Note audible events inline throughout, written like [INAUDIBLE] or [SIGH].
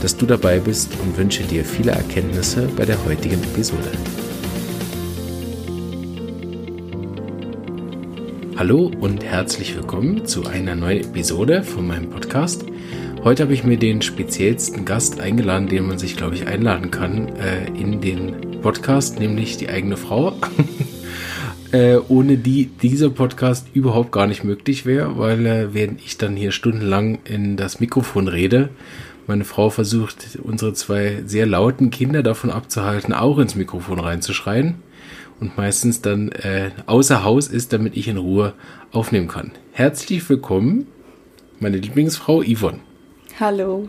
dass du dabei bist und wünsche dir viele Erkenntnisse bei der heutigen Episode. Hallo und herzlich willkommen zu einer neuen Episode von meinem Podcast. Heute habe ich mir den speziellsten Gast eingeladen, den man sich, glaube ich, einladen kann äh, in den Podcast, nämlich die eigene Frau. [LAUGHS] äh, ohne die dieser Podcast überhaupt gar nicht möglich wäre, weil äh, während ich dann hier stundenlang in das Mikrofon rede, meine Frau versucht, unsere zwei sehr lauten Kinder davon abzuhalten, auch ins Mikrofon reinzuschreien und meistens dann äh, außer Haus ist, damit ich in Ruhe aufnehmen kann. Herzlich willkommen, meine Lieblingsfrau Yvonne. Hallo.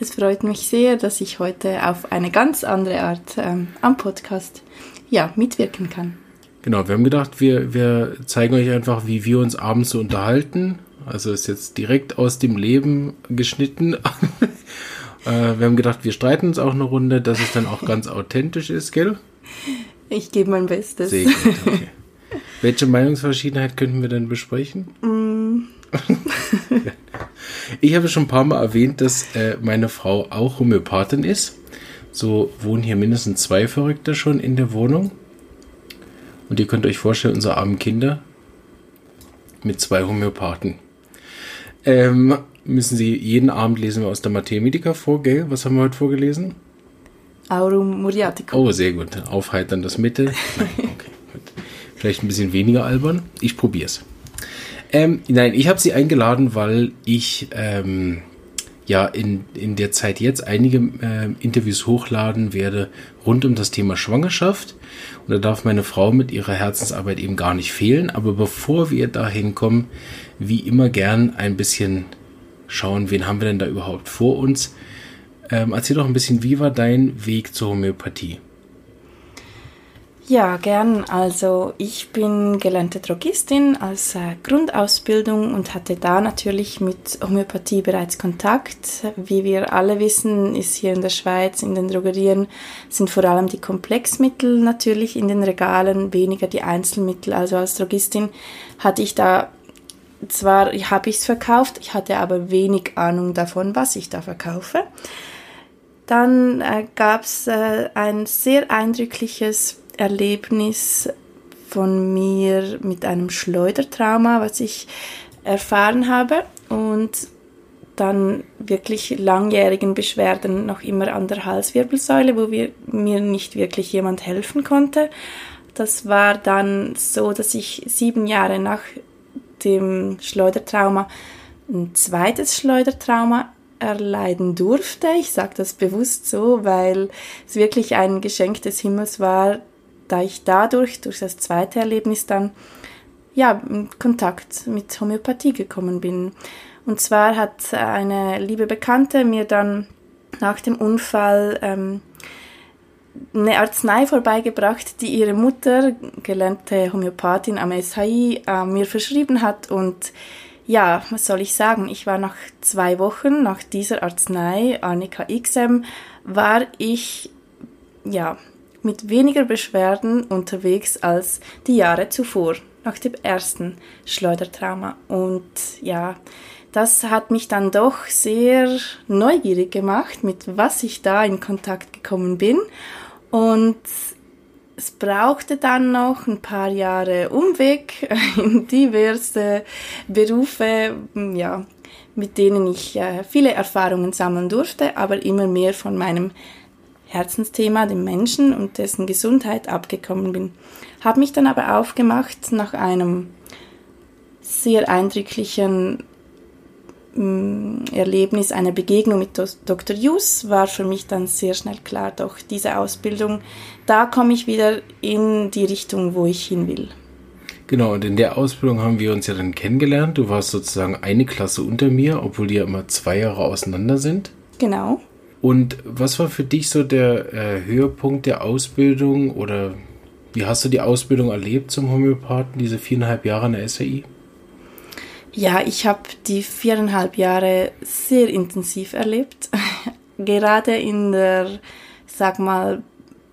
Es freut mich sehr, dass ich heute auf eine ganz andere Art ähm, am Podcast ja, mitwirken kann. Genau, wir haben gedacht, wir, wir zeigen euch einfach, wie wir uns abends so unterhalten. Also ist jetzt direkt aus dem Leben geschnitten. [LAUGHS] äh, wir haben gedacht, wir streiten uns auch eine Runde, dass es dann auch ganz authentisch ist, gell? Ich gebe mein Bestes. Sehr gut, okay. Welche Meinungsverschiedenheit könnten wir denn besprechen? Mm. ich habe schon ein paar Mal erwähnt, dass äh, meine Frau auch Homöopathin ist. So wohnen hier mindestens zwei Verrückte schon in der Wohnung. Und ihr könnt euch vorstellen, unsere armen Kinder mit zwei Homöopathen. Ähm, müssen sie jeden Abend lesen wir aus der Mathe Medica vor, gell? Was haben wir heute vorgelesen? Aurum Muriaticum. Oh, sehr gut. Aufheitern das Mitte. [LAUGHS] Nein, okay. Vielleicht ein bisschen weniger albern. Ich probier's. Ähm, nein, ich habe sie eingeladen, weil ich ähm, ja in, in der Zeit jetzt einige äh, Interviews hochladen werde rund um das Thema Schwangerschaft. Und da darf meine Frau mit ihrer Herzensarbeit eben gar nicht fehlen. Aber bevor wir dahin kommen, wie immer gern ein bisschen schauen, wen haben wir denn da überhaupt vor uns. Ähm, erzähl doch ein bisschen, wie war dein Weg zur Homöopathie? Ja, gern. Also ich bin gelernte Drogistin als äh, Grundausbildung und hatte da natürlich mit Homöopathie bereits Kontakt. Wie wir alle wissen, ist hier in der Schweiz in den Drogerien sind vor allem die Komplexmittel natürlich in den Regalen, weniger die Einzelmittel. Also als Drogistin hatte ich da zwar habe ich es verkauft, ich hatte aber wenig Ahnung davon, was ich da verkaufe. Dann äh, gab es äh, ein sehr eindrückliches Erlebnis von mir mit einem Schleudertrauma, was ich erfahren habe und dann wirklich langjährigen Beschwerden noch immer an der Halswirbelsäule, wo wir, mir nicht wirklich jemand helfen konnte. Das war dann so, dass ich sieben Jahre nach dem Schleudertrauma ein zweites Schleudertrauma erleiden durfte. Ich sage das bewusst so, weil es wirklich ein Geschenk des Himmels war, da ich dadurch, durch das zweite Erlebnis dann, ja, in Kontakt mit Homöopathie gekommen bin. Und zwar hat eine liebe Bekannte mir dann nach dem Unfall ähm, eine Arznei vorbeigebracht, die ihre Mutter, gelernte Homöopathin am SHI, äh, mir verschrieben hat. Und ja, was soll ich sagen? Ich war nach zwei Wochen nach dieser Arznei, Arnika XM, war ich ja mit weniger Beschwerden unterwegs als die Jahre zuvor, nach dem ersten Schleudertrauma. Und ja, das hat mich dann doch sehr neugierig gemacht, mit was ich da in Kontakt gekommen bin. Und es brauchte dann noch ein paar Jahre Umweg [LAUGHS] in diverse Berufe, ja, mit denen ich äh, viele Erfahrungen sammeln durfte, aber immer mehr von meinem Herzensthema, dem Menschen und dessen Gesundheit abgekommen bin. Habe mich dann aber aufgemacht nach einem sehr eindrücklichen mm, Erlebnis, einer Begegnung mit Dr. Jus, war für mich dann sehr schnell klar, doch diese Ausbildung, da komme ich wieder in die Richtung, wo ich hin will. Genau, und in der Ausbildung haben wir uns ja dann kennengelernt. Du warst sozusagen eine Klasse unter mir, obwohl die ja immer zwei Jahre auseinander sind. Genau. Und was war für dich so der äh, Höhepunkt der Ausbildung oder wie hast du die Ausbildung erlebt zum Homöopathen, diese viereinhalb Jahre an der SAI? Ja, ich habe die viereinhalb Jahre sehr intensiv erlebt. [LAUGHS] Gerade in der, sag mal,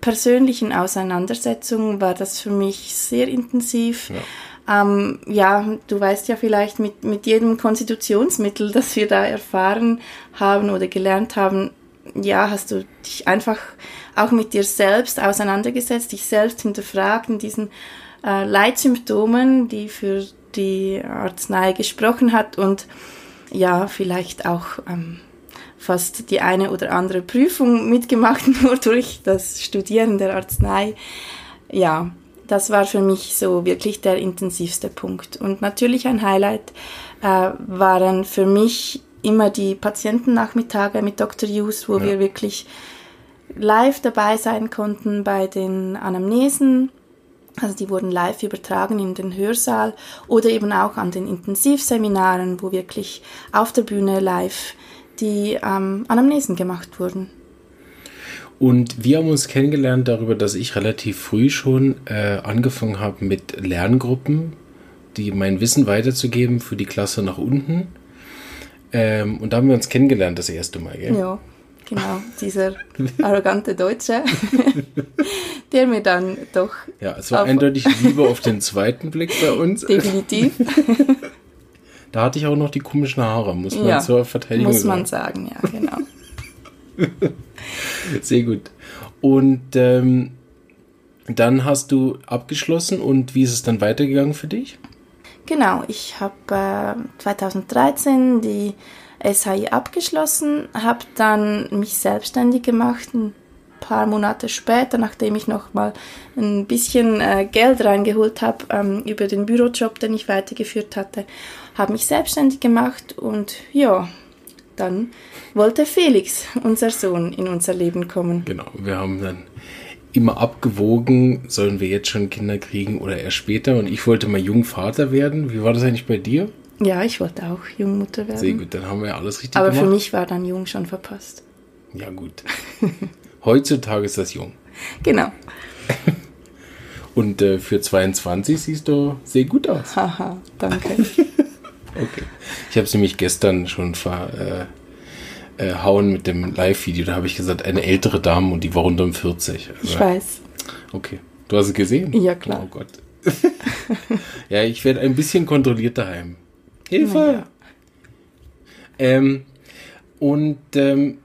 persönlichen Auseinandersetzung war das für mich sehr intensiv. Ja. Ähm, ja, du weißt ja vielleicht mit, mit jedem Konstitutionsmittel, [LAUGHS] das wir da erfahren haben oder gelernt haben, ja, hast du dich einfach auch mit dir selbst auseinandergesetzt, dich selbst hinterfragt in diesen äh, Leitsymptomen, die für die Arznei gesprochen hat und ja, vielleicht auch ähm, fast die eine oder andere Prüfung mitgemacht, [LAUGHS] nur durch das Studieren der Arznei. Ja, das war für mich so wirklich der intensivste Punkt. Und natürlich ein Highlight äh, waren für mich immer die Patientennachmittage mit Dr. Hughes, wo ja. wir wirklich live dabei sein konnten bei den Anamnesen. Also die wurden live übertragen in den Hörsaal oder eben auch an den Intensivseminaren, wo wirklich auf der Bühne live die ähm, Anamnesen gemacht wurden. Und wir haben uns kennengelernt darüber, dass ich relativ früh schon äh, angefangen habe mit Lerngruppen, die mein Wissen weiterzugeben für die Klasse nach unten. Ähm, und da haben wir uns kennengelernt das erste Mal, gell? Ja, genau. Dieser arrogante Deutsche, [LAUGHS] der mir dann doch. Ja, es war eindeutig Liebe auf den zweiten Blick bei uns. Definitiv. [LAUGHS] Da hatte ich auch noch die komischen Haare, muss man ja, zur Verteidigung sagen. Muss man sagen, ja, genau. [LAUGHS] Sehr gut. Und ähm, dann hast du abgeschlossen und wie ist es dann weitergegangen für dich? Genau, ich habe äh, 2013 die SHI abgeschlossen, habe dann mich selbstständig gemacht, ein paar Monate später, nachdem ich noch mal ein bisschen äh, Geld reingeholt habe ähm, über den Bürojob, den ich weitergeführt hatte habe mich selbstständig gemacht und ja, dann wollte Felix, unser Sohn, in unser Leben kommen. Genau, wir haben dann immer abgewogen, sollen wir jetzt schon Kinder kriegen oder erst später. Und ich wollte mal Jungvater werden. Wie war das eigentlich bei dir? Ja, ich wollte auch Jungmutter werden. Sehr gut, dann haben wir ja alles richtig Aber gemacht. Aber für mich war dann Jung schon verpasst. Ja, gut. [LAUGHS] Heutzutage ist das Jung. Genau. [LAUGHS] Und äh, für 22 siehst du sehr gut aus. Haha, danke. [LAUGHS] Okay. Ich habe es nämlich gestern schon verhauen äh, äh, mit dem Live-Video. Da habe ich gesagt, eine ältere Dame und die war rund um 40. Also, ich weiß. Okay. Du hast es gesehen? Ja, klar. Oh Gott. [LAUGHS] ja, ich werde ein bisschen kontrolliert daheim. Hilfe! Ja. Ähm, und ähm,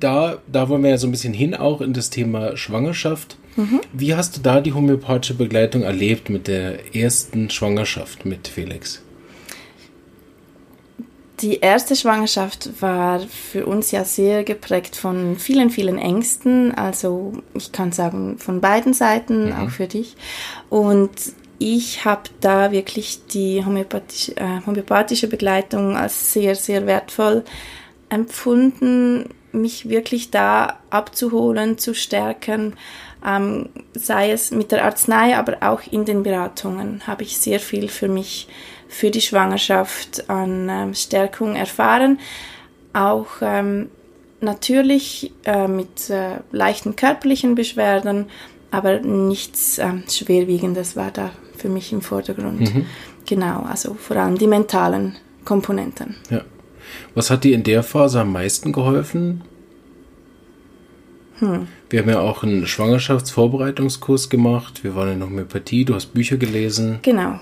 da, da wollen wir ja so ein bisschen hin, auch in das Thema Schwangerschaft. Mhm. Wie hast du da die homöopathische Begleitung erlebt mit der ersten Schwangerschaft mit Felix? Die erste Schwangerschaft war für uns ja sehr geprägt von vielen, vielen Ängsten. Also ich kann sagen, von beiden Seiten, mhm. auch für dich. Und ich habe da wirklich die homöopathische, äh, homöopathische Begleitung als sehr, sehr wertvoll empfunden, mich wirklich da abzuholen, zu stärken, ähm, sei es mit der Arznei, aber auch in den Beratungen habe ich sehr viel für mich für die Schwangerschaft an ähm, Stärkung erfahren. Auch ähm, natürlich äh, mit äh, leichten körperlichen Beschwerden, aber nichts äh, Schwerwiegendes war da für mich im Vordergrund. Mhm. Genau, also vor allem die mentalen Komponenten. Ja. Was hat dir in der Phase am meisten geholfen? Hm. Wir haben ja auch einen Schwangerschaftsvorbereitungskurs gemacht. Wir waren in Homöopathie, du hast Bücher gelesen. Genau.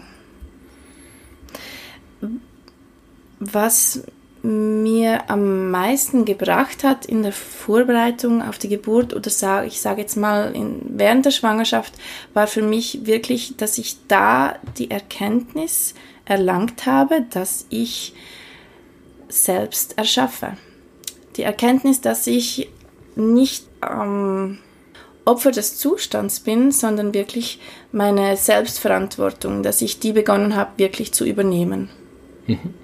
was mir am meisten gebracht hat in der Vorbereitung auf die Geburt oder sag, ich sage jetzt mal in, während der Schwangerschaft, war für mich wirklich, dass ich da die Erkenntnis erlangt habe, dass ich selbst erschaffe. Die Erkenntnis, dass ich nicht ähm, Opfer des Zustands bin, sondern wirklich meine Selbstverantwortung, dass ich die begonnen habe, wirklich zu übernehmen. Mhm.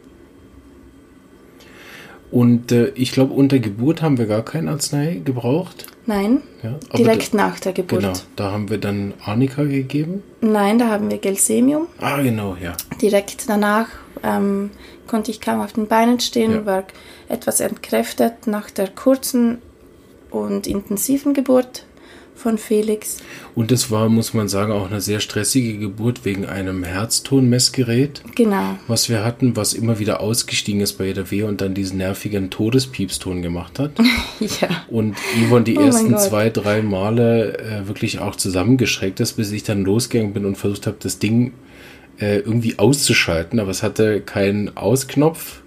Und äh, ich glaube, unter Geburt haben wir gar kein Arznei gebraucht. Nein, ja, direkt da, nach der Geburt. Genau, da haben wir dann Arnika gegeben. Nein, da haben wir Gelsemium. Ah, genau, ja. Direkt danach ähm, konnte ich kaum auf den Beinen stehen, ja. war etwas entkräftet nach der kurzen und intensiven Geburt von Felix. Und es war, muss man sagen, auch eine sehr stressige Geburt wegen einem Herztonmessgerät. Genau. Was wir hatten, was immer wieder ausgestiegen ist bei jeder Wehe und dann diesen nervigen Todespiepston gemacht hat. [LAUGHS] ja. Und Yvonne die oh ersten zwei, drei Male äh, wirklich auch zusammengeschreckt ist, bis ich dann losgegangen bin und versucht habe, das Ding äh, irgendwie auszuschalten. Aber es hatte keinen Ausknopf.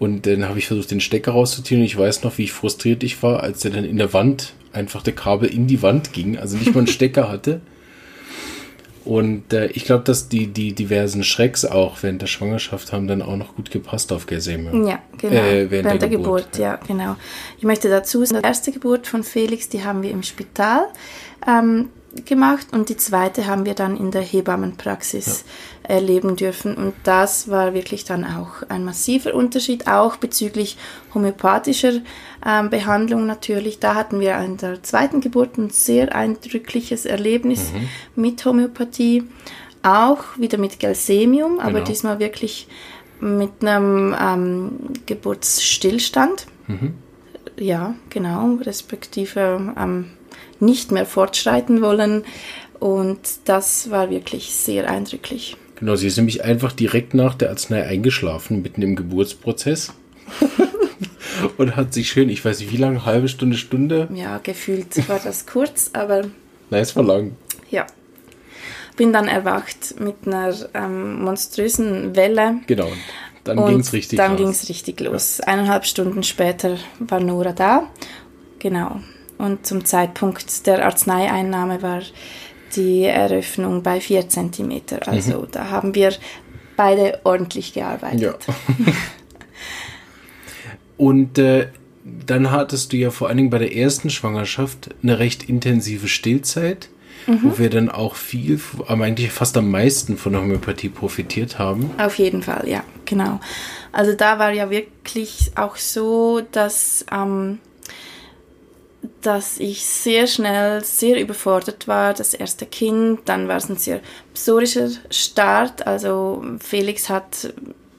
Und dann habe ich versucht, den Stecker rauszuziehen. Und ich weiß noch, wie ich frustriert ich war, als der dann in der Wand einfach der Kabel in die Wand ging, also nicht mal einen [LAUGHS] Stecker hatte. Und äh, ich glaube, dass die, die diversen Schrecks auch während der Schwangerschaft haben dann auch noch gut gepasst auf Geseme. Ja, genau. Äh, während, während, der, der Geburt. Geburt. ja, genau. Ich möchte dazu sagen, die erste Geburt von Felix, die haben wir im Spital. Ähm, gemacht und die zweite haben wir dann in der Hebammenpraxis. Erleben dürfen. Und das war wirklich dann auch ein massiver Unterschied, auch bezüglich homöopathischer ähm, Behandlung natürlich. Da hatten wir in der zweiten Geburt ein sehr eindrückliches Erlebnis mhm. mit Homöopathie, auch wieder mit Gelsemium, aber genau. diesmal wirklich mit einem ähm, Geburtsstillstand. Mhm. Ja, genau, respektive ähm, nicht mehr fortschreiten wollen. Und das war wirklich sehr eindrücklich. Genau, sie ist nämlich einfach direkt nach der Arznei eingeschlafen, mitten im Geburtsprozess. [LAUGHS] und hat sich schön, ich weiß nicht wie lange, halbe Stunde, Stunde. Ja, gefühlt war das kurz, aber. Nein, es war lang. Ja. Bin dann erwacht mit einer ähm, monströsen Welle. Genau. Dann ging es richtig Dann ging es richtig los. Ja. Eineinhalb Stunden später war Nora da. Genau. Und zum Zeitpunkt der Arzneieinnahme war die Eröffnung bei 4 cm. Also mhm. da haben wir beide ordentlich gearbeitet. Ja. Und äh, dann hattest du ja vor allen Dingen bei der ersten Schwangerschaft eine recht intensive Stillzeit, mhm. wo wir dann auch viel, aber eigentlich fast am meisten von der Homöopathie profitiert haben. Auf jeden Fall, ja, genau. Also da war ja wirklich auch so, dass ähm, dass ich sehr schnell sehr überfordert war, das erste Kind. Dann war es ein sehr psorischer Start. Also Felix hat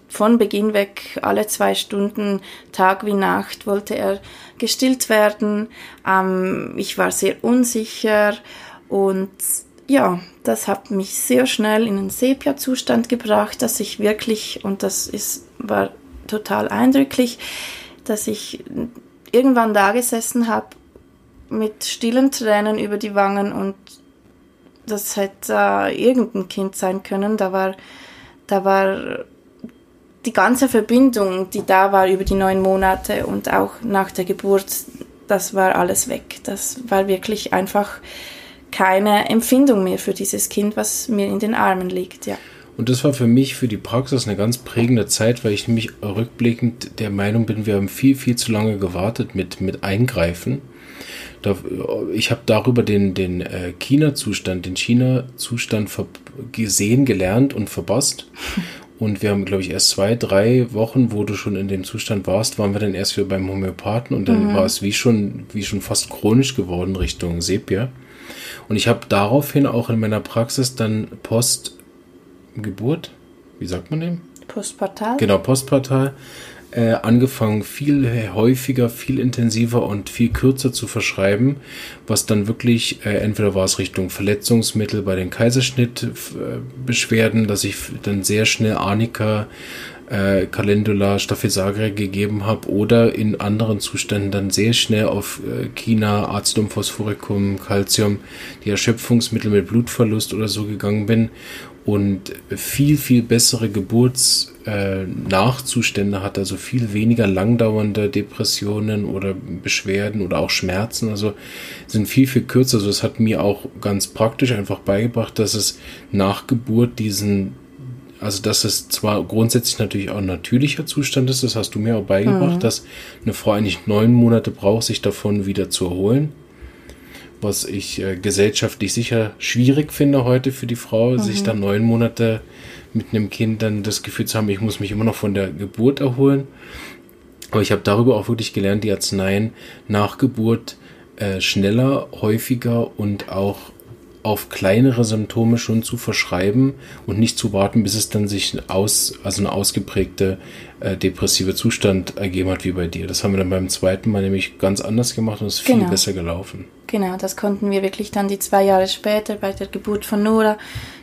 von Beginn weg alle zwei Stunden, Tag wie Nacht, wollte er gestillt werden. Ähm, ich war sehr unsicher und ja, das hat mich sehr schnell in einen Sepia-Zustand gebracht, dass ich wirklich, und das ist, war total eindrücklich, dass ich irgendwann da gesessen habe mit stillen Tränen über die Wangen und das hätte äh, irgendein Kind sein können. Da war, da war die ganze Verbindung, die da war über die neun Monate und auch nach der Geburt, das war alles weg. Das war wirklich einfach keine Empfindung mehr für dieses Kind, was mir in den Armen liegt, ja. Und das war für mich, für die Praxis eine ganz prägende Zeit, weil ich nämlich rückblickend der Meinung bin, wir haben viel, viel zu lange gewartet mit, mit Eingreifen. Ich habe darüber den, den äh, China-Zustand, den China-Zustand gesehen, gelernt und verbasst. [LAUGHS] Und wir haben, glaube ich, erst zwei, drei Wochen, wo du schon in dem Zustand warst, waren wir dann erst wieder beim Homöopathen und dann mhm. war es wie schon, wie schon fast chronisch geworden Richtung Sepia. Und ich habe daraufhin auch in meiner Praxis dann Postgeburt, wie sagt man dem? Postpartal. Genau, Postpartal äh, angefangen, viel häufiger, viel intensiver und viel kürzer zu verschreiben, was dann wirklich, äh, entweder war es Richtung Verletzungsmittel bei den Kaiserschnittbeschwerden, dass ich dann sehr schnell Arnika, äh, Calendula, Staphysagre gegeben habe oder in anderen Zuständen dann sehr schnell auf äh, China, Acidum phosphoricum, Calcium, die Erschöpfungsmittel mit Blutverlust oder so gegangen bin und viel, viel bessere Geburtsnachzustände äh, hat, also viel weniger langdauernde Depressionen oder Beschwerden oder auch Schmerzen, also sind viel, viel kürzer. Also es hat mir auch ganz praktisch einfach beigebracht, dass es nach Geburt diesen, also dass es zwar grundsätzlich natürlich auch ein natürlicher Zustand ist, das hast du mir auch beigebracht, mhm. dass eine Frau eigentlich neun Monate braucht, sich davon wieder zu erholen was ich äh, gesellschaftlich sicher schwierig finde heute für die Frau, mhm. sich dann neun Monate mit einem Kind dann das Gefühl zu haben, ich muss mich immer noch von der Geburt erholen. Aber ich habe darüber auch wirklich gelernt, die Arzneien nach Geburt äh, schneller, häufiger und auch auf kleinere Symptome schon zu verschreiben und nicht zu warten, bis es dann sich aus, also eine ausgeprägte äh, depressive Zustand ergeben hat wie bei dir. Das haben wir dann beim zweiten Mal nämlich ganz anders gemacht und es ist genau. viel besser gelaufen. Genau, das konnten wir wirklich dann die zwei Jahre später bei der Geburt von Nora,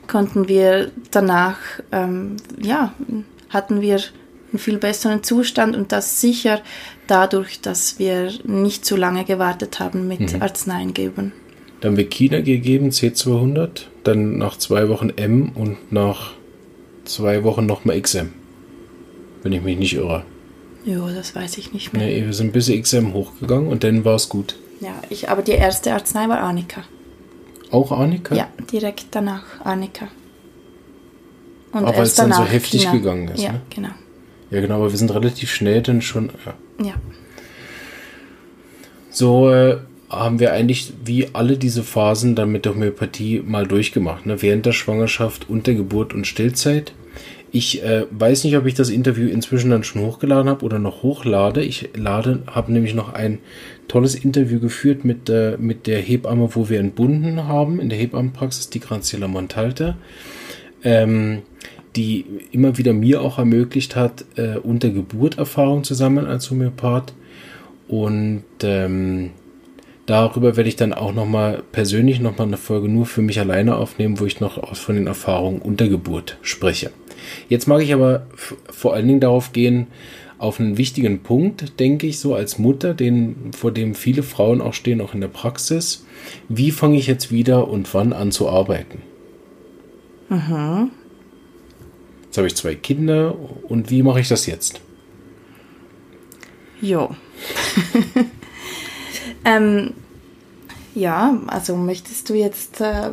konnten wir danach, ähm, ja, hatten wir einen viel besseren Zustand und das sicher dadurch, dass wir nicht zu lange gewartet haben mit mhm. Arzneien geben. Dann haben wir China gegeben, C200, dann nach zwei Wochen M und nach zwei Wochen nochmal XM. Wenn ich mich nicht irre. Jo, das weiß ich nicht mehr. Nee, wir sind bis XM hochgegangen und dann war es gut. Ja, ich, aber die erste Arznei war Arnika. Auch Arnika? Ja, direkt danach Arnika. Und aber weil es dann so heftig China. gegangen ist. Ja, ne? genau. Ja, genau, aber wir sind relativ schnell dann schon. Ja. ja. So äh, haben wir eigentlich wie alle diese Phasen dann mit der Homöopathie mal durchgemacht. Ne? Während der Schwangerschaft, unter Geburt und Stillzeit. Ich äh, weiß nicht, ob ich das Interview inzwischen dann schon hochgeladen habe oder noch hochlade. Ich lade, habe nämlich noch ein tolles Interview geführt mit, äh, mit der Hebamme, wo wir entbunden haben, in der Hebammenpraxis, die Graziella Montalta. Ähm, die immer wieder mir auch ermöglicht hat, äh, unter Geburt Erfahrung zu sammeln als Homöopath. Und ähm, darüber werde ich dann auch nochmal persönlich nochmal eine Folge nur für mich alleine aufnehmen, wo ich noch von den Erfahrungen unter Geburt spreche. Jetzt mag ich aber vor allen Dingen darauf gehen, auf einen wichtigen Punkt, denke ich, so als Mutter, den, vor dem viele Frauen auch stehen, auch in der Praxis. Wie fange ich jetzt wieder und wann an zu arbeiten? Mhm. Jetzt habe ich zwei Kinder und wie mache ich das jetzt? Jo. [LAUGHS] ähm, ja, also möchtest du jetzt äh,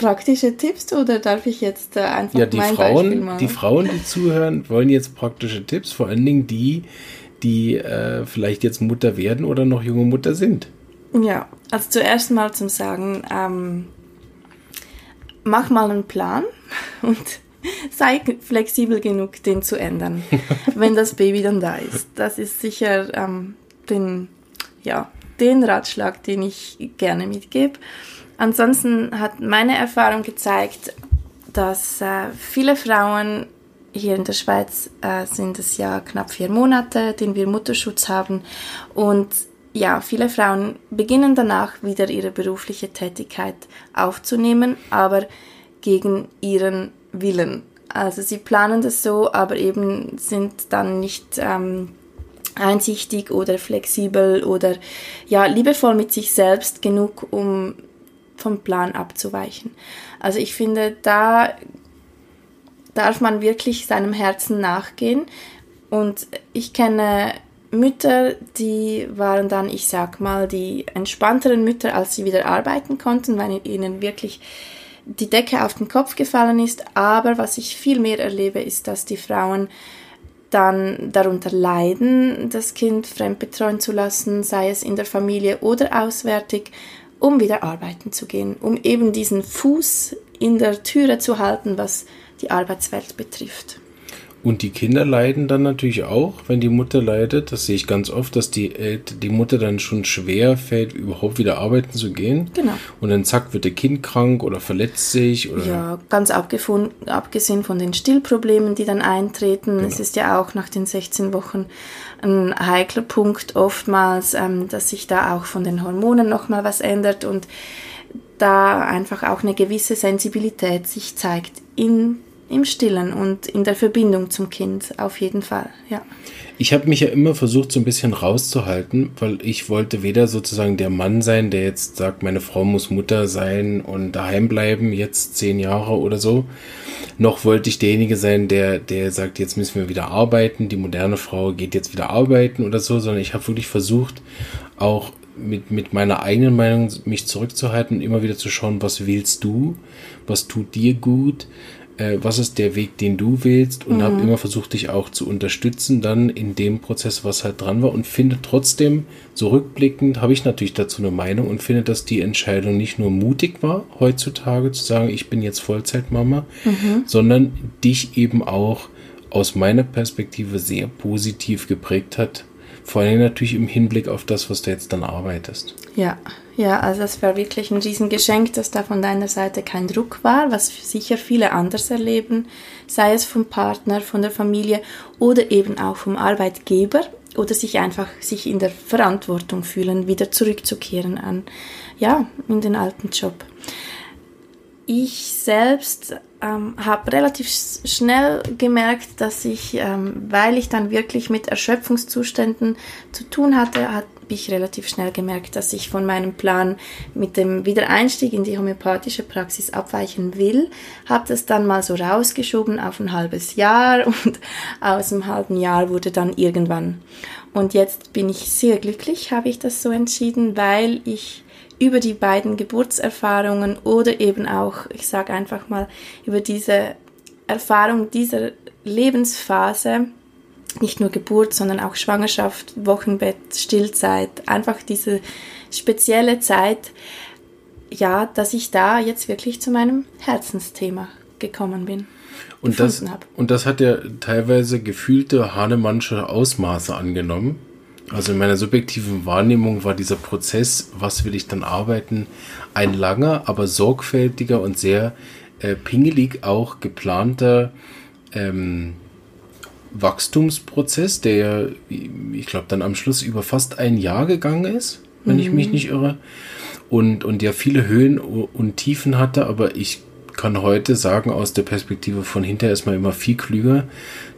praktische Tipps oder darf ich jetzt äh, einfach ja, die mein Frauen, Beispiel machen? Die Frauen, die zuhören, wollen jetzt praktische Tipps, vor allen Dingen die, die äh, vielleicht jetzt Mutter werden oder noch junge Mutter sind. Ja, also zuerst mal zum Sagen, ähm, mach mal einen Plan [LAUGHS] und sei flexibel genug, den zu ändern, [LAUGHS] wenn das Baby dann da ist. Das ist sicher ähm, den, ja, den Ratschlag, den ich gerne mitgebe. Ansonsten hat meine Erfahrung gezeigt, dass äh, viele Frauen hier in der Schweiz äh, sind es ja knapp vier Monate, den wir Mutterschutz haben und ja, viele Frauen beginnen danach wieder ihre berufliche Tätigkeit aufzunehmen, aber gegen ihren Willen. Also sie planen das so, aber eben sind dann nicht ähm, einsichtig oder flexibel oder ja, liebevoll mit sich selbst genug, um vom Plan abzuweichen. Also ich finde, da darf man wirklich seinem Herzen nachgehen. Und ich kenne Mütter, die waren dann, ich sag mal, die entspannteren Mütter, als sie wieder arbeiten konnten, weil ihnen wirklich die Decke auf den Kopf gefallen ist. Aber was ich viel mehr erlebe, ist, dass die Frauen dann darunter leiden, das Kind fremdbetreuen zu lassen, sei es in der Familie oder auswärtig, um wieder arbeiten zu gehen, um eben diesen Fuß in der Türe zu halten, was die Arbeitswelt betrifft. Und die Kinder leiden dann natürlich auch, wenn die Mutter leidet. Das sehe ich ganz oft, dass die, die Mutter dann schon schwer fällt, überhaupt wieder arbeiten zu gehen. Genau. Und dann zack, wird der Kind krank oder verletzt sich. Oder ja, ganz abgesehen von den Stillproblemen, die dann eintreten. Genau. Es ist ja auch nach den 16 Wochen ein heikler Punkt oftmals, ähm, dass sich da auch von den Hormonen nochmal was ändert und da einfach auch eine gewisse Sensibilität sich zeigt in im Stillen und in der Verbindung zum Kind, auf jeden Fall, ja. Ich habe mich ja immer versucht, so ein bisschen rauszuhalten, weil ich wollte weder sozusagen der Mann sein, der jetzt sagt, meine Frau muss Mutter sein und daheim bleiben, jetzt zehn Jahre oder so, noch wollte ich derjenige sein, der, der sagt, jetzt müssen wir wieder arbeiten, die moderne Frau geht jetzt wieder arbeiten oder so, sondern ich habe wirklich versucht, auch mit, mit meiner eigenen Meinung mich zurückzuhalten und immer wieder zu schauen, was willst du, was tut dir gut, äh, was ist der Weg, den du wählst und mhm. habe immer versucht, dich auch zu unterstützen dann in dem Prozess, was halt dran war und finde trotzdem, so rückblickend, habe ich natürlich dazu eine Meinung und finde, dass die Entscheidung nicht nur mutig war, heutzutage zu sagen, ich bin jetzt Vollzeitmama, mhm. sondern dich eben auch aus meiner Perspektive sehr positiv geprägt hat, Vor allem natürlich im Hinblick auf das, was du jetzt dann arbeitest. Ja, ja, also es war wirklich ein Riesengeschenk, dass da von deiner Seite kein Druck war, was sicher viele anders erleben, sei es vom Partner, von der Familie oder eben auch vom Arbeitgeber oder sich einfach sich in der Verantwortung fühlen, wieder zurückzukehren an, ja, in den alten Job. Ich selbst ähm, habe relativ schnell gemerkt, dass ich, ähm, weil ich dann wirklich mit Erschöpfungszuständen zu tun hatte, habe ich relativ schnell gemerkt, dass ich von meinem Plan mit dem Wiedereinstieg in die homöopathische Praxis abweichen will. Habe das dann mal so rausgeschoben auf ein halbes Jahr [LAUGHS] und aus einem halben Jahr wurde dann irgendwann. Und jetzt bin ich sehr glücklich, habe ich das so entschieden, weil ich über die beiden Geburtserfahrungen oder eben auch, ich sage einfach mal, über diese Erfahrung dieser Lebensphase, nicht nur Geburt, sondern auch Schwangerschaft, Wochenbett, Stillzeit, einfach diese spezielle Zeit, ja, dass ich da jetzt wirklich zu meinem Herzensthema gekommen bin. Und das, und das hat ja teilweise gefühlte Hahnemannsche Ausmaße angenommen. Also in meiner subjektiven Wahrnehmung war dieser Prozess, was will ich dann arbeiten, ein langer, aber sorgfältiger und sehr äh, pingelig auch geplanter ähm, Wachstumsprozess, der, ich glaube, dann am Schluss über fast ein Jahr gegangen ist, wenn mhm. ich mich nicht irre. Und, und ja viele Höhen und Tiefen hatte, aber ich kann heute sagen, aus der Perspektive von hinterher ist man immer viel klüger,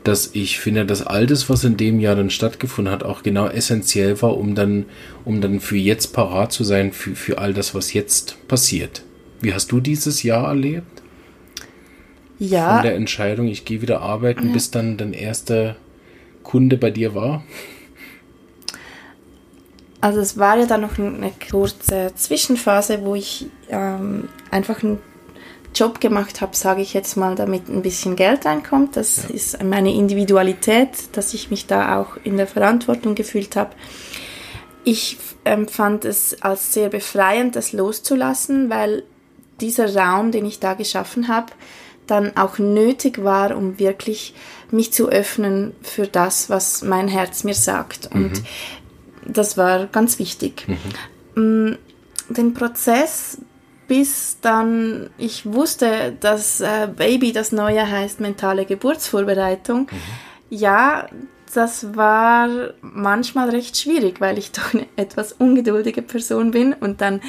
dass ich finde, dass all das, was in dem Jahr dann stattgefunden hat, auch genau essentiell war, um dann, um dann für jetzt parat zu sein, für, für all das, was jetzt passiert. Wie hast du dieses Jahr erlebt? Ja. Von der Entscheidung, ich gehe wieder arbeiten, ja. bis dann dein erster Kunde bei dir war? Also es war ja dann noch eine kurze Zwischenphase, wo ich ähm, einfach ein Job gemacht habe, sage ich jetzt mal, damit ein bisschen Geld reinkommt. Das ja. ist meine Individualität, dass ich mich da auch in der Verantwortung gefühlt habe. Ich empfand es als sehr befreiend, das loszulassen, weil dieser Raum, den ich da geschaffen habe, dann auch nötig war, um wirklich mich zu öffnen für das, was mein Herz mir sagt. Und mhm. das war ganz wichtig. Mhm. Mm, den Prozess bis dann ich wusste, dass äh, Baby das Neue heißt mentale Geburtsvorbereitung. Mhm. Ja, das war manchmal recht schwierig, weil ich [LAUGHS] doch eine etwas ungeduldige Person bin und dann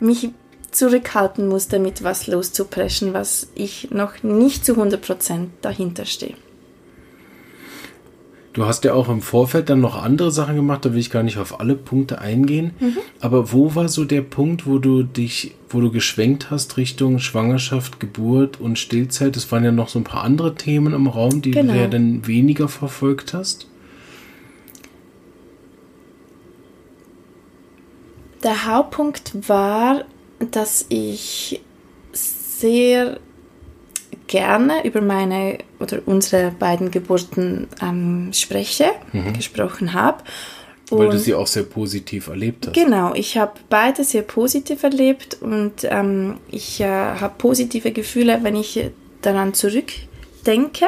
mich zurückhalten musste, mit was loszupreschen, was ich noch nicht zu 100% dahinter stehe. Du hast ja auch im Vorfeld dann noch andere Sachen gemacht, da will ich gar nicht auf alle Punkte eingehen. Mhm. Aber wo war so der Punkt, wo du dich, wo du geschwenkt hast Richtung Schwangerschaft, Geburt und Stillzeit? Das waren ja noch so ein paar andere Themen im Raum, die genau. du ja dann weniger verfolgt hast. Der Hauptpunkt war, dass ich sehr gerne über meine oder unsere beiden Geburten ähm, spreche, mhm. gesprochen habe. Weil du sie auch sehr positiv erlebt hast. Genau, ich habe beide sehr positiv erlebt und ähm, ich äh, habe positive Gefühle, wenn ich daran zurückdenke,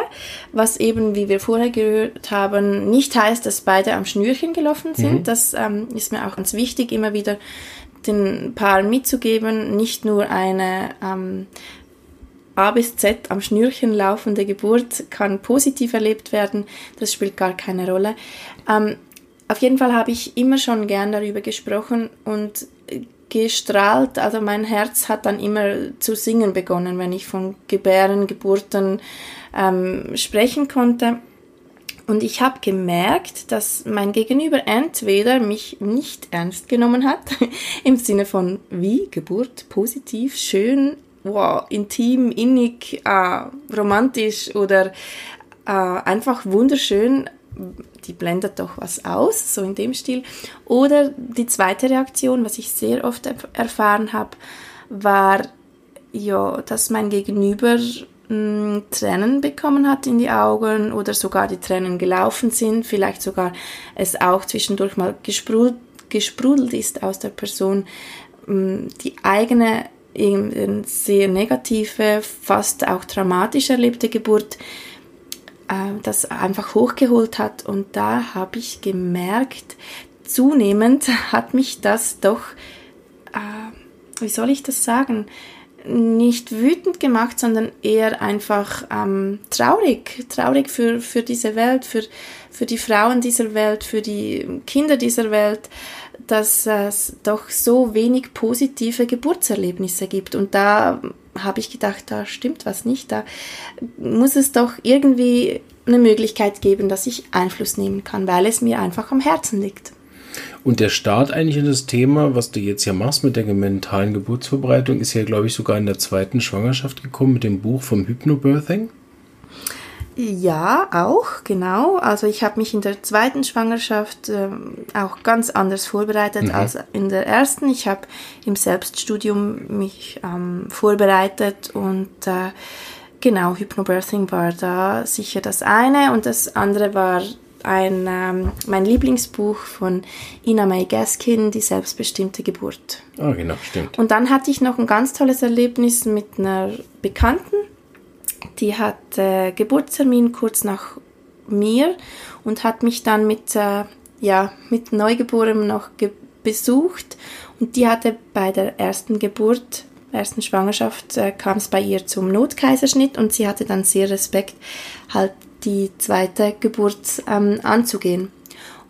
was eben, wie wir vorher gehört haben, nicht heißt, dass beide am Schnürchen gelaufen sind. Mhm. Das ähm, ist mir auch ganz wichtig, immer wieder den Paaren mitzugeben, nicht nur eine ähm, A bis Z am Schnürchen laufende Geburt kann positiv erlebt werden, das spielt gar keine Rolle. Ähm, auf jeden Fall habe ich immer schon gern darüber gesprochen und gestrahlt, also mein Herz hat dann immer zu singen begonnen, wenn ich von Gebären, Geburten ähm, sprechen konnte. Und ich habe gemerkt, dass mein Gegenüber entweder mich nicht ernst genommen hat, [LAUGHS] im Sinne von wie Geburt positiv, schön, wow, intim, innig, äh, romantisch oder äh, einfach wunderschön, die blendet doch was aus, so in dem Stil. Oder die zweite Reaktion, was ich sehr oft erfahren habe, war, ja, dass mein Gegenüber mh, hm, Tränen bekommen hat in die Augen oder sogar die Tränen gelaufen sind, vielleicht sogar es auch zwischendurch mal gesprudelt, gesprudelt ist aus der Person, mh, hm, die eigene eine sehr negative, fast auch dramatisch erlebte Geburt äh, das einfach hochgeholt hat. Und da habe ich gemerkt, zunehmend [LAUGHS] hat mich das doch, äh, wie soll ich das sagen, nicht wütend gemacht, sondern eher einfach ähm, traurig, traurig für, für diese Welt, für, für die Frauen dieser Welt, für die Kinder dieser Welt, dass es doch so wenig positive Geburtserlebnisse gibt. Und da habe ich gedacht, da stimmt was nicht, da muss es doch irgendwie eine Möglichkeit geben, dass ich Einfluss nehmen kann, weil es mir einfach am Herzen liegt. Und der Start eigentlich in das Thema, was du jetzt ja machst mit der mentalen Geburtsvorbereitung, ist ja, glaube ich, sogar in der zweiten Schwangerschaft gekommen mit dem Buch vom Hypnobirthing. Ja, auch, genau. Also ich habe mich in der zweiten Schwangerschaft äh, auch ganz anders vorbereitet mhm. als in der ersten. Ich habe im Selbststudium mich ähm, vorbereitet und äh, genau, Hypnobirthing war da sicher das eine und das andere war ein, ähm, mein Lieblingsbuch von Ina May Gaskin, Die selbstbestimmte Geburt. Ah, genau, stimmt. Und dann hatte ich noch ein ganz tolles Erlebnis mit einer Bekannten, die hat äh, Geburtstermin kurz nach mir und hat mich dann mit, äh, ja, mit Neugeborenem noch besucht. Und die hatte bei der ersten Geburt, ersten Schwangerschaft, äh, kam es bei ihr zum Notkaiserschnitt und sie hatte dann sehr Respekt, halt die zweite Geburt ähm, anzugehen.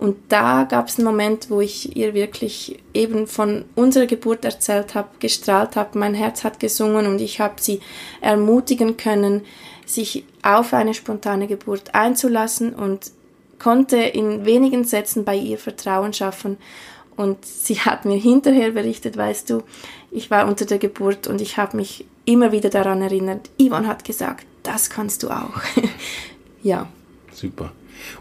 Und da gab es einen Moment, wo ich ihr wirklich eben von unserer Geburt erzählt habe, gestrahlt habe, mein Herz hat gesungen und ich habe sie ermutigen können, sich auf eine spontane Geburt einzulassen und konnte in wenigen Sätzen bei ihr Vertrauen schaffen. Und sie hat mir hinterher berichtet, weißt du, ich war unter der Geburt und ich habe mich immer wieder daran erinnert, Ivan hat gesagt, das kannst du auch. [LAUGHS] ja. Super.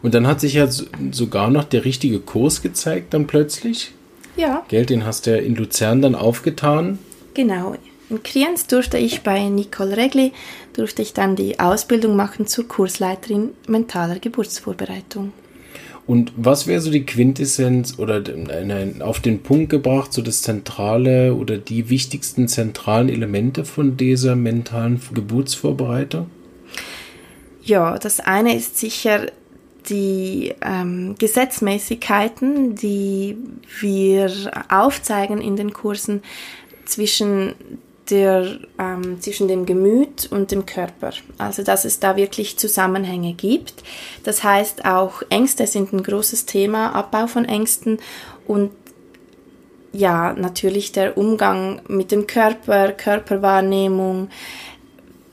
Und dann hat sich ja sogar noch der richtige Kurs gezeigt, dann plötzlich. Ja. Geld, den hast du ja in Luzern dann aufgetan. Genau. In Kriens durfte ich bei Nicole Regli, durfte ich dann die Ausbildung machen zur Kursleiterin mentaler Geburtsvorbereitung. Und was wäre so die Quintessenz oder auf den Punkt gebracht, so das zentrale oder die wichtigsten zentralen Elemente von dieser mentalen Geburtsvorbereitung? Ja, das eine ist sicher die ähm, Gesetzmäßigkeiten, die wir aufzeigen in den Kursen zwischen der, ähm, zwischen dem Gemüt und dem Körper. Also dass es da wirklich Zusammenhänge gibt. Das heißt auch Ängste sind ein großes Thema, Abbau von Ängsten und ja, natürlich der Umgang mit dem Körper, Körperwahrnehmung,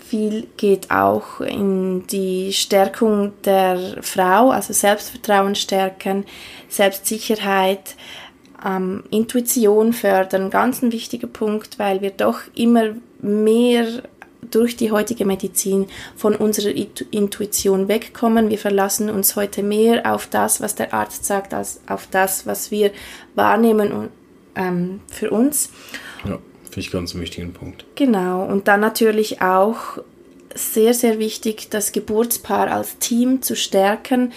viel geht auch in die Stärkung der Frau, also Selbstvertrauen stärken, Selbstsicherheit, ähm, Intuition fördern, ganz ein wichtiger Punkt, weil wir doch immer mehr durch die heutige Medizin von unserer Intuition wegkommen. Wir verlassen uns heute mehr auf das, was der Arzt sagt, als auf das, was wir wahrnehmen ähm, für uns. Finde ich ganz einen wichtigen Punkt. Genau. Und dann natürlich auch sehr, sehr wichtig, das Geburtspaar als Team zu stärken,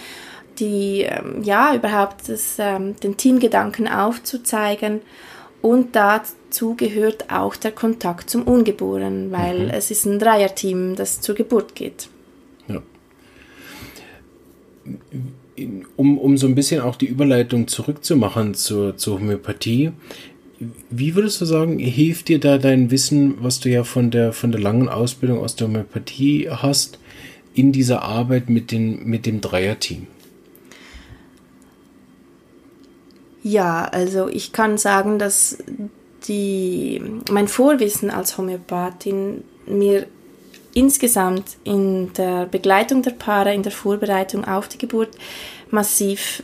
die, ähm, ja, überhaupt das, ähm, den Teamgedanken aufzuzeigen. Und dazu gehört auch der Kontakt zum Ungeborenen, weil mhm. es ist ein Dreierteam, das zur Geburt geht. Ja. Um, um so ein bisschen auch die Überleitung zurückzumachen zur, zur Homöopathie, wie würdest du sagen, hilft dir da dein Wissen, was du ja von der, von der langen Ausbildung aus der Homöopathie hast, in dieser Arbeit mit, den, mit dem Dreierteam? Ja, also ich kann sagen, dass die, mein Vorwissen als Homöopathin mir insgesamt in der Begleitung der Paare, in der Vorbereitung auf die Geburt massiv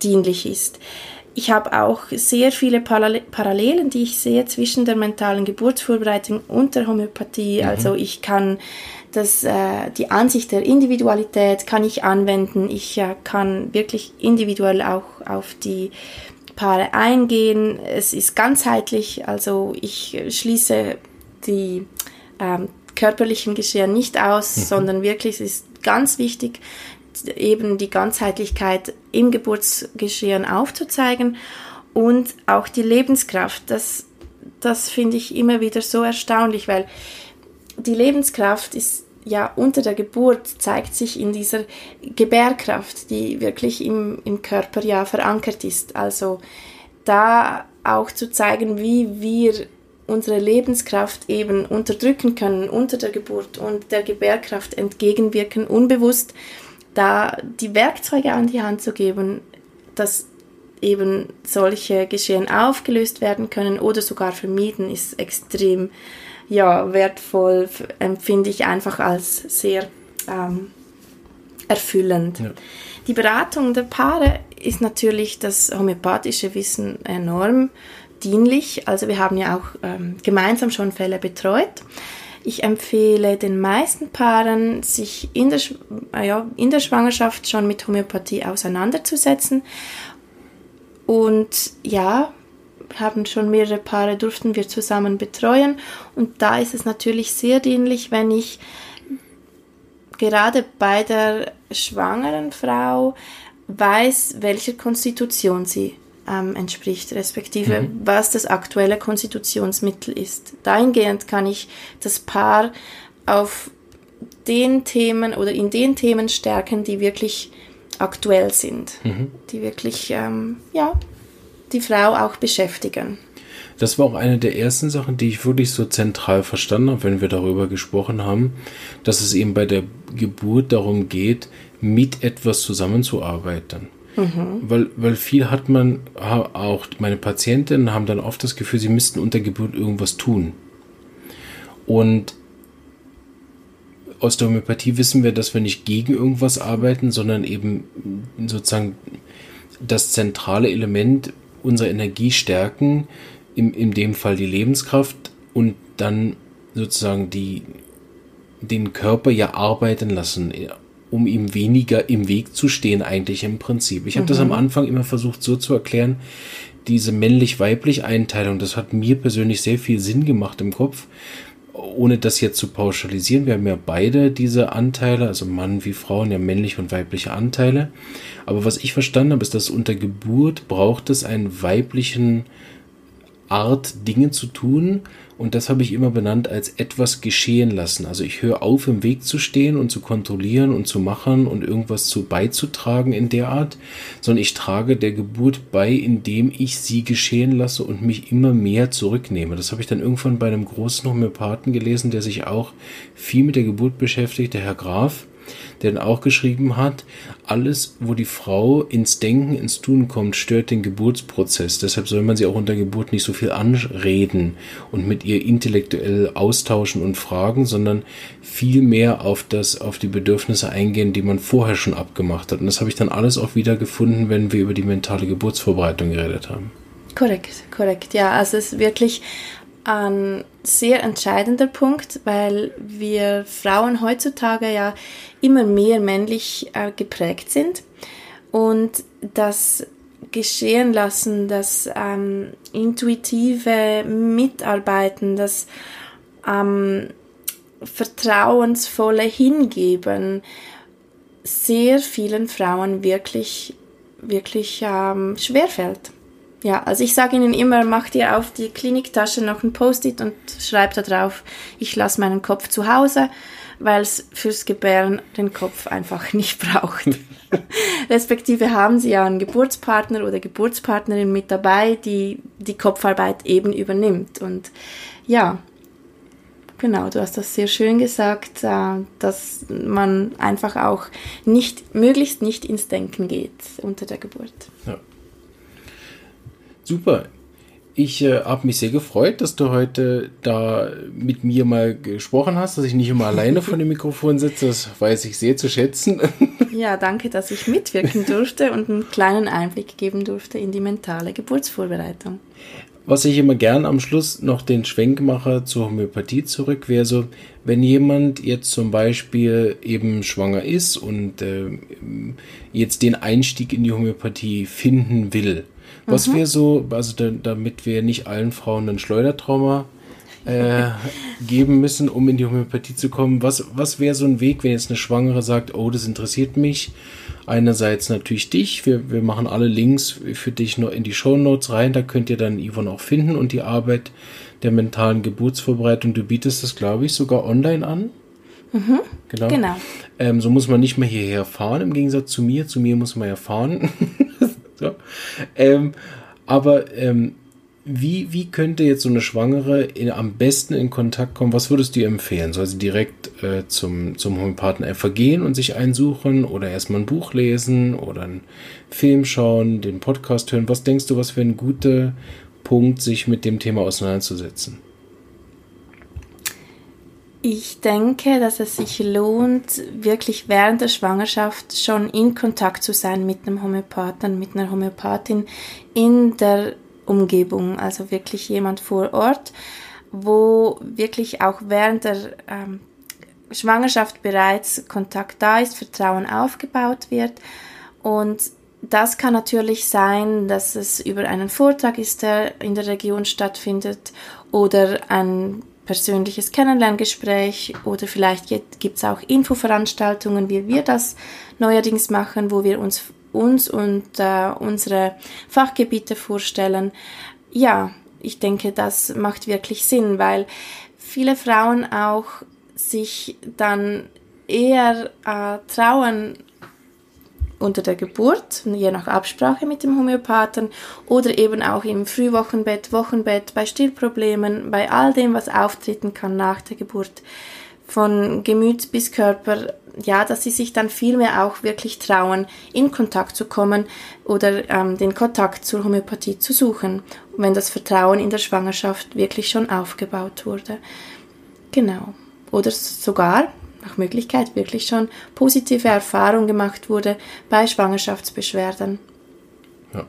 dienlich ist ich habe auch sehr viele Parallelen, die ich sehe zwischen der mentalen Geburtsvorbereitung und der Homöopathie. Mhm. Also ich kann das, äh, die Ansicht der Individualität kann ich anwenden. Ich äh, kann wirklich individuell auch auf die Paare eingehen. Es ist ganzheitlich, also ich schließe die ähm, körperlichen Geschehen nicht aus, mhm. sondern wirklich, es ist ganz wichtig, eben die Ganzheitlichkeit im Geburtsgeschehen aufzuzeigen und auch die Lebenskraft. Das, das finde ich immer wieder so erstaunlich, weil die Lebenskraft ist ja, unter der Geburt zeigt sich in dieser Gebärkraft, die wirklich im, im Körper ja verankert ist. Also da auch zu zeigen, wie wir unsere Lebenskraft eben unterdrücken können unter der Geburt und der Gebärkraft entgegenwirken, unbewusst da die Werkzeuge an die Hand zu geben, dass eben solche Geschehen aufgelöst werden können oder sogar vermieden, ist extrem ja, wertvoll, empfinde ich einfach als sehr ähm, erfüllend. Ja. Die Beratung der Paare ist natürlich das homöopathische Wissen enorm dienlich. Also wir haben ja auch ähm, gemeinsam schon Fälle betreut. Ich empfehle den meisten Paaren, sich in der, äh, ja, in der Schwangerschaft schon mit Homöopathie auseinanderzusetzen. Und ja, haben schon mehrere Paare, durften wir zusammen betreuen. Und da ist es natürlich sehr dienlich, wenn ich gerade bei der schwangeren Frau weiß, welcher Konstitution sie ähm, entspricht, respektive mhm. was das aktuelle Konstitutionsmittel ist. Dahingehend kann ich das Paar auf den Themen oder in den Themen stärken, die wirklich aktuell sind, mhm. die wirklich ähm, ja, die Frau auch beschäftigen. Das war auch eine der ersten Sachen, die ich wirklich so zentral verstanden habe, wenn wir darüber gesprochen haben, dass es eben bei der Geburt darum geht, mit etwas zusammenzuarbeiten. Mhm. Weil, weil viel hat man, auch meine Patientinnen haben dann oft das Gefühl, sie müssten unter Geburt irgendwas tun. Und aus der Homöopathie wissen wir, dass wir nicht gegen irgendwas arbeiten, sondern eben sozusagen das zentrale Element unsere Energie stärken, in, in dem Fall die Lebenskraft und dann sozusagen die, den Körper ja arbeiten lassen, um ihm weniger im Weg zu stehen, eigentlich im Prinzip. Ich habe mhm. das am mhm. Anfang immer versucht so zu erklären, diese männlich-weiblich Einteilung, das hat mir persönlich sehr viel Sinn gemacht im Kopf, ohne das jetzt zu pauschalisieren. Wir haben ja beide diese Anteile, also Mann wie Frauen, ja männliche und weibliche Anteile. Aber was ich verstanden habe, ist, dass unter Geburt braucht es einen weiblichen Art, Dinge zu tun. Und das habe ich immer benannt als etwas geschehen lassen. Also ich höre auf, im Weg zu stehen und zu kontrollieren und zu machen und irgendwas zu beizutragen in der Art, sondern ich trage der Geburt bei, indem ich sie geschehen lasse und mich immer mehr zurücknehme. Das habe ich dann irgendwann bei einem großen Homöopathen gelesen, der sich auch viel mit der Geburt beschäftigt, der Herr Graf der dann auch geschrieben hat, alles, wo die Frau ins Denken, ins Tun kommt, stört den Geburtsprozess. Deshalb soll man sie auch unter Geburt nicht so viel anreden und mit ihr intellektuell austauschen und fragen, sondern viel mehr auf das, auf die Bedürfnisse eingehen, die man vorher schon abgemacht hat. Und das habe ich dann alles auch wieder gefunden, wenn wir über die mentale Geburtsvorbereitung geredet haben. Korrekt, korrekt. Ja, also es ist wirklich ein sehr entscheidender Punkt, weil wir Frauen heutzutage ja immer mehr männlich äh, geprägt sind und das geschehen lassen, das ähm, intuitive Mitarbeiten, das ähm, vertrauensvolle Hingeben sehr vielen Frauen wirklich, wirklich ähm, schwerfällt. Ja, also ich sage Ihnen immer, macht ihr auf die Kliniktasche noch ein Post-it und schreibt da drauf, ich lasse meinen Kopf zu Hause, weil es fürs Gebären den Kopf einfach [LAUGHS] nicht braucht. [LAUGHS] Respektive haben Sie ja einen Geburtspartner oder Geburtspartnerin mit dabei, die die Kopfarbeit eben übernimmt. Und ja, genau, du hast das sehr schön gesagt, äh, dass man einfach auch nicht, möglichst nicht ins Denken geht unter der Geburt. Ja. Super. Ich äh, habe mich sehr gefreut, dass du heute da mit mir mal gesprochen hast, dass ich nicht immer alleine vor dem Mikrofon sitze. Das weiß ich sehr zu schätzen. [LAUGHS] Ja, danke, dass ich mitwirken durfte und einen kleinen Einblick geben durfte in die mentale Geburtsvorbereitung. Was ich immer gern am Schluss noch den Schwenk mache zur Homöopathie zurück, wäre so, wenn jemand jetzt zum Beispiel eben schwanger ist und äh, jetzt den Einstieg in die Homöopathie finden will was mhm. wäre so, also da, damit wir nicht allen Frauen ein Schleudertrauma äh, [LAUGHS] geben müssen, um in die Homöopathie zu kommen, was, was wäre so ein Weg, wenn jetzt eine Schwangere sagt, oh, das interessiert mich? Einerseits natürlich dich, wir, wir machen alle Links für dich noch in die Show Notes rein, da könnt ihr dann Yvonne auch finden und die Arbeit der mentalen Geburtsvorbereitung. Du bietest das, glaube ich, sogar online an. Mhm, genau. genau. Ähm, so muss man nicht mehr hierher fahren, im Gegensatz zu mir. Zu mir muss man ja fahren. [LAUGHS] so. ähm, aber ähm, wie, wie könnte jetzt so eine Schwangere in, am besten in Kontakt kommen? Was würdest du ihr empfehlen? Soll sie direkt äh, zum, zum Homöopathen einfach gehen und sich einsuchen oder erstmal ein Buch lesen oder einen Film schauen, den Podcast hören? Was denkst du, was wäre ein guter Punkt, sich mit dem Thema auseinanderzusetzen? Ich denke, dass es sich lohnt, wirklich während der Schwangerschaft schon in Kontakt zu sein mit einem Homöopathen, mit einer Homöopathin in der Umgebung, also wirklich jemand vor Ort, wo wirklich auch während der ähm, Schwangerschaft bereits Kontakt da ist, Vertrauen aufgebaut wird. Und das kann natürlich sein, dass es über einen Vortrag ist, der in der Region stattfindet oder ein persönliches Kennenlerngespräch oder vielleicht gibt es auch Infoveranstaltungen, wie wir das neuerdings machen, wo wir uns uns und äh, unsere Fachgebiete vorstellen. Ja, ich denke, das macht wirklich Sinn, weil viele Frauen auch sich dann eher äh, trauen unter der Geburt, je nach Absprache mit dem Homöopathen oder eben auch im Frühwochenbett, Wochenbett, bei Stillproblemen, bei all dem, was auftreten kann nach der Geburt, von Gemüt bis Körper, ja, dass sie sich dann vielmehr auch wirklich trauen, in Kontakt zu kommen oder ähm, den Kontakt zur Homöopathie zu suchen, wenn das Vertrauen in der Schwangerschaft wirklich schon aufgebaut wurde. Genau. Oder sogar, nach Möglichkeit, wirklich schon positive Erfahrungen gemacht wurde bei Schwangerschaftsbeschwerden. Ja.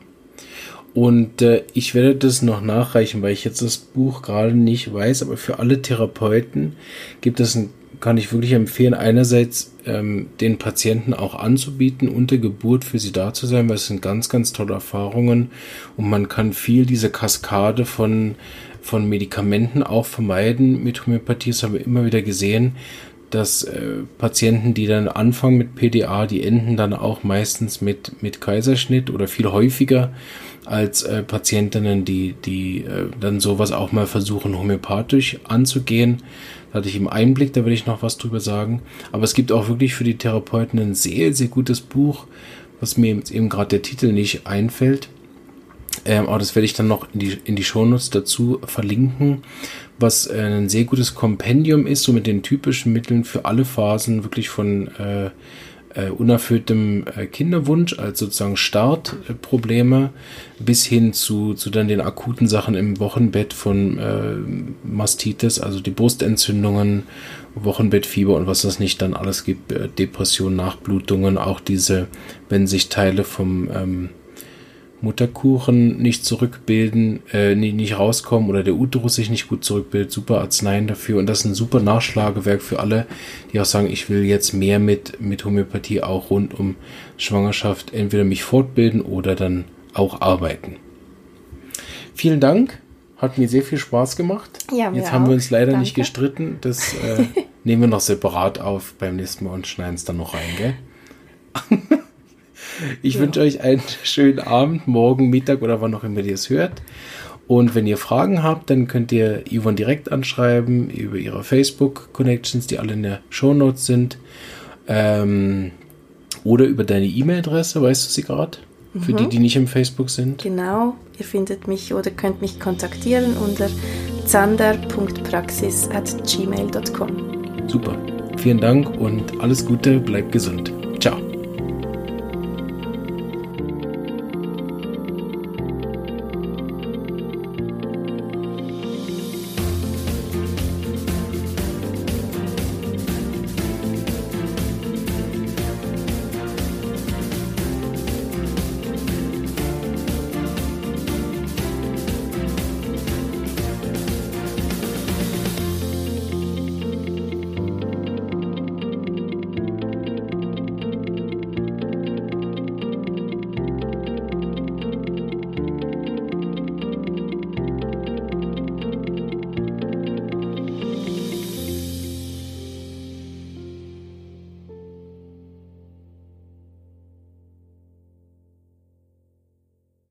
Und äh, ich werde das noch nachreichen, weil ich jetzt das Buch gerade nicht weiß, aber für alle Therapeuten gibt es ein kann ich wirklich empfehlen, einerseits ähm, den Patienten auch anzubieten, unter Geburt für sie da zu sein, weil es sind ganz, ganz tolle Erfahrungen und man kann viel diese Kaskade von, von Medikamenten auch vermeiden mit Homöopathie. Das haben wir immer wieder gesehen, dass äh, Patienten, die dann anfangen mit PDA, die enden dann auch meistens mit, mit Kaiserschnitt oder viel häufiger als äh, Patientinnen, die, die äh, dann sowas auch mal versuchen, homöopathisch anzugehen. Da hatte ich im Einblick, da will ich noch was drüber sagen. Aber es gibt auch wirklich für die Therapeuten ein sehr, sehr gutes Buch, was mir eben gerade der Titel nicht einfällt. Ähm, aber das werde ich dann noch in die, in die Shownotes dazu verlinken, was äh, ein sehr gutes Kompendium ist, so mit den typischen Mitteln für alle Phasen, wirklich von äh, äh, unerfülltem äh, Kinderwunsch als sozusagen Startprobleme bis hin zu, zu dann den akuten Sachen im Wochenbett von äh, Mastitis, also die Brustentzündungen, Wochenbettfieber und was es nicht dann alles gibt, äh, Depressionen, Nachblutungen, auch diese, wenn sich Teile vom ähm, Mutterkuchen nicht zurückbilden, äh, nicht, rauskommen oder der Uterus sich nicht gut zurückbildet, super Arzneien dafür. Und das ist ein super Nachschlagewerk für alle, die auch sagen, ich will jetzt mehr mit, mit Homöopathie auch rund um Schwangerschaft entweder mich fortbilden oder dann auch arbeiten. Vielen Dank. Hat mir sehr viel Spaß gemacht. Ja, Jetzt haben auch. wir uns leider Danke. nicht gestritten. Das äh, [LAUGHS] nehmen wir noch separat auf beim nächsten Mal und schneiden es dann noch rein, gell? [LAUGHS] Ich ja. wünsche euch einen schönen Abend, morgen, Mittag oder wann auch immer ihr es hört. Und wenn ihr Fragen habt, dann könnt ihr Yvonne direkt anschreiben über ihre Facebook-Connections, die alle in der Show Notes sind. Ähm, oder über deine E-Mail-Adresse, weißt du sie gerade? Für mhm. die, die nicht im Facebook sind. Genau, ihr findet mich oder könnt mich kontaktieren unter zander.praxis at gmail.com. Super, vielen Dank und alles Gute, bleibt gesund.